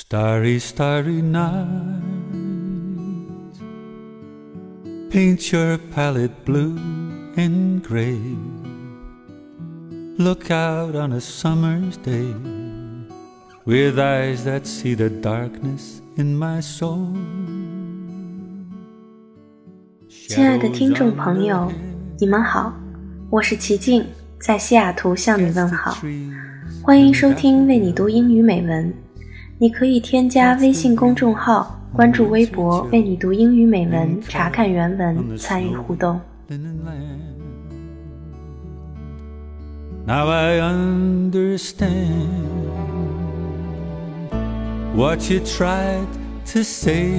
Starry, starry night. Paint your palette blue and gray. Look out on a summer's day with eyes that see the darkness in my soul. 亲爱的听众朋友，你们好，我是齐静，在西雅图向你问好，欢迎收听为你读英语美文。你可以添加微信公众号，关注微博“为你读英语美文”，查看原文，参与互动。Now I understand what you tried to say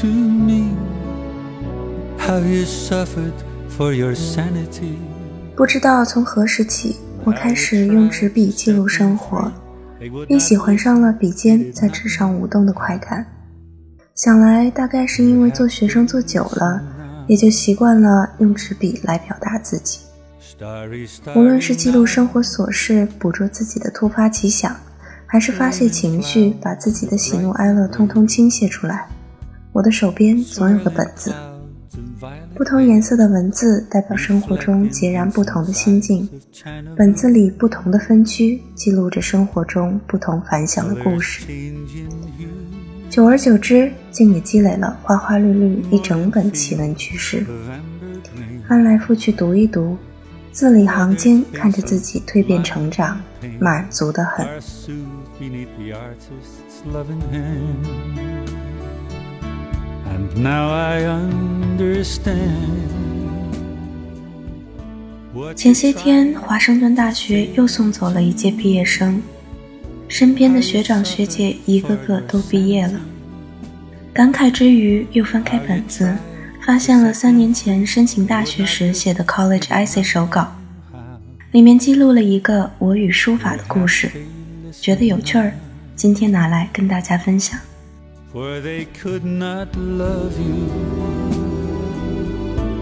to me, how you suffered for your sanity. 不知道从何时起，我开始用纸笔记录生活。并喜欢上了笔尖在纸上舞动的快感。想来大概是因为做学生做久了，也就习惯了用纸笔来表达自己。无论是记录生活琐事，捕捉自己的突发奇想，还是发泄情绪，把自己的喜怒哀乐通通倾泻出来，我的手边总有个本子。不同颜色的文字代表生活中截然不同的心境，本子里不同的分区记录着生活中不同凡响的故事。久而久之，竟也积累了花花绿绿一整本奇闻趣事。翻来覆去读一读，字里行间看着自己蜕变成长，满足的很。now I um 前些天，华盛顿大学又送走了一届毕业生，身边的学长学姐一个个都毕业了。感慨之余，又翻开本子，发现了三年前申请大学时写的 College Essay 手稿，里面记录了一个我与书法的故事，觉得有趣儿，今天拿来跟大家分享。for they could not love you.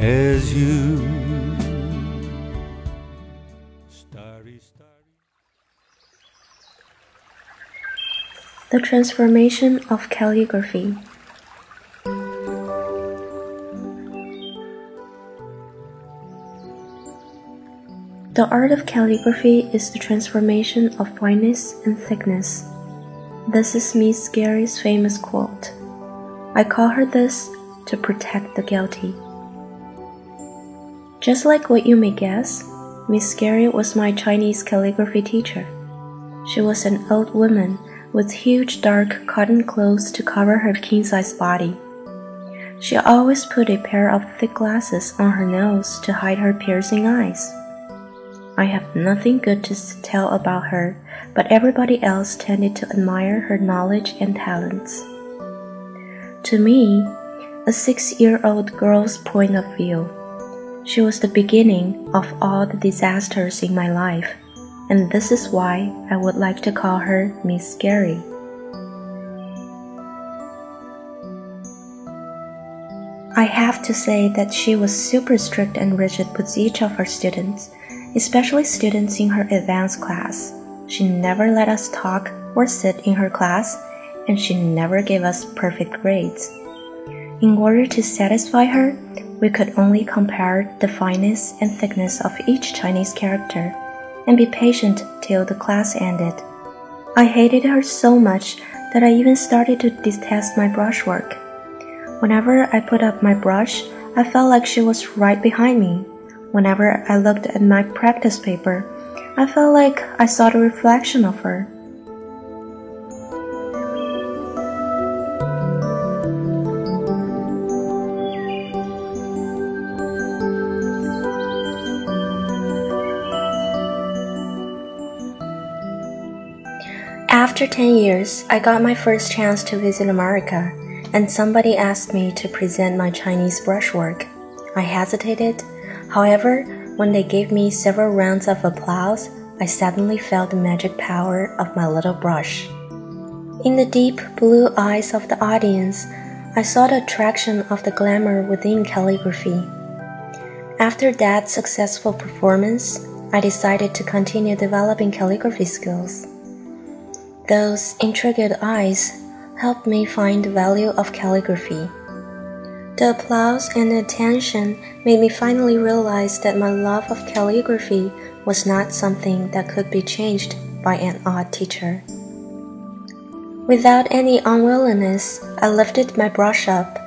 as you. Starry, starry. The transformation of calligraphy. The art of calligraphy is the transformation of fineness and thickness. This is Miss Scary's famous quote. I call her this to protect the guilty. Just like what you may guess, Miss Scary was my Chinese calligraphy teacher. She was an old woman with huge dark cotton clothes to cover her king-size body. She always put a pair of thick glasses on her nose to hide her piercing eyes. I have nothing good to tell about her, but everybody else tended to admire her knowledge and talents. To me, a six year old girl's point of view, she was the beginning of all the disasters in my life, and this is why I would like to call her Miss Scary. I have to say that she was super strict and rigid with each of her students especially students in her advanced class. She never let us talk or sit in her class, and she never gave us perfect grades. In order to satisfy her, we could only compare the fineness and thickness of each Chinese character and be patient till the class ended. I hated her so much that I even started to detest my brushwork. Whenever I put up my brush, I felt like she was right behind me Whenever I looked at my practice paper, I felt like I saw the reflection of her. After After 10 years, I got my first chance to visit America, and somebody asked me to present my Chinese brushwork. I hesitated. However, when they gave me several rounds of applause, I suddenly felt the magic power of my little brush. In the deep blue eyes of the audience, I saw the attraction of the glamour within calligraphy. After that successful performance, I decided to continue developing calligraphy skills. Those intrigued eyes helped me find the value of calligraphy. The applause and attention made me finally realize that my love of calligraphy was not something that could be changed by an odd teacher. Without any unwillingness, I lifted my brush up,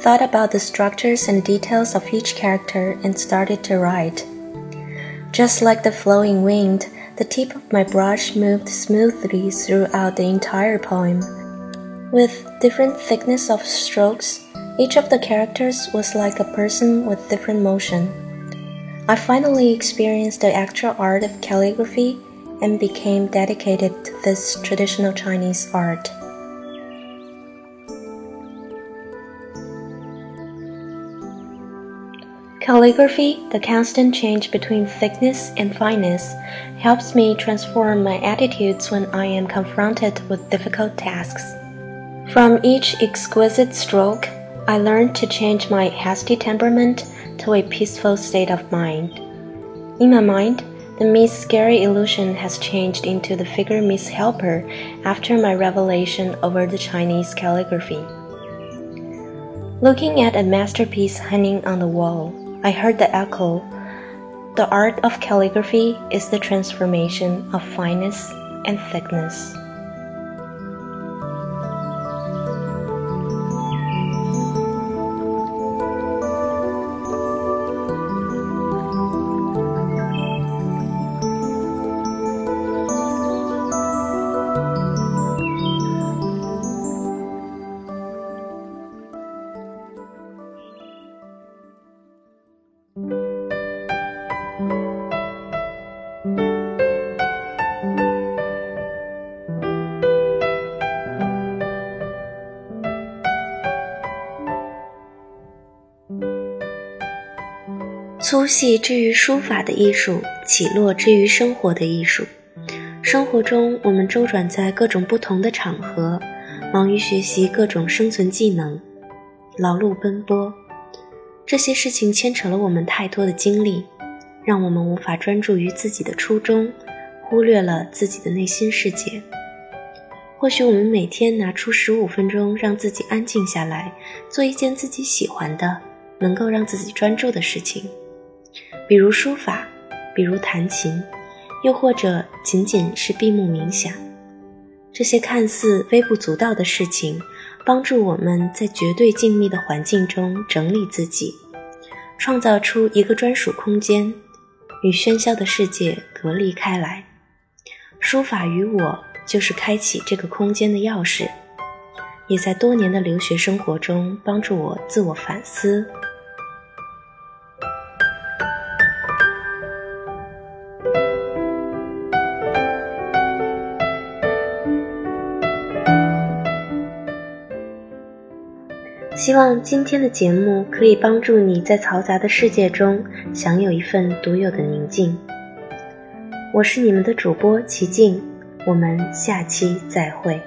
thought about the structures and details of each character, and started to write. Just like the flowing wind, the tip of my brush moved smoothly throughout the entire poem. With different thickness of strokes, each of the characters was like a person with different motion. I finally experienced the actual art of calligraphy and became dedicated to this traditional Chinese art. Calligraphy, the constant change between thickness and fineness, helps me transform my attitudes when I am confronted with difficult tasks. From each exquisite stroke, I learn to change my hasty temperament to a peaceful state of mind. In my mind, the Miss Scary illusion has changed into the figure Miss Helper after my revelation over the Chinese calligraphy. Looking at a masterpiece hanging on the wall, I heard the echo. The art of calligraphy is the transformation of fineness and thickness. 粗细之于书法的艺术，起落之于生活的艺术。生活中，我们周转在各种不同的场合，忙于学习各种生存技能，劳碌奔波。这些事情牵扯了我们太多的精力，让我们无法专注于自己的初衷，忽略了自己的内心世界。或许我们每天拿出十五分钟，让自己安静下来，做一件自己喜欢的、能够让自己专注的事情。比如书法，比如弹琴，又或者仅仅是闭目冥想，这些看似微不足道的事情，帮助我们在绝对静谧的环境中整理自己，创造出一个专属空间，与喧嚣的世界隔离开来。书法与我，就是开启这个空间的钥匙，也在多年的留学生活中帮助我自我反思。希望今天的节目可以帮助你在嘈杂的世界中享有一份独有的宁静。我是你们的主播齐静，我们下期再会。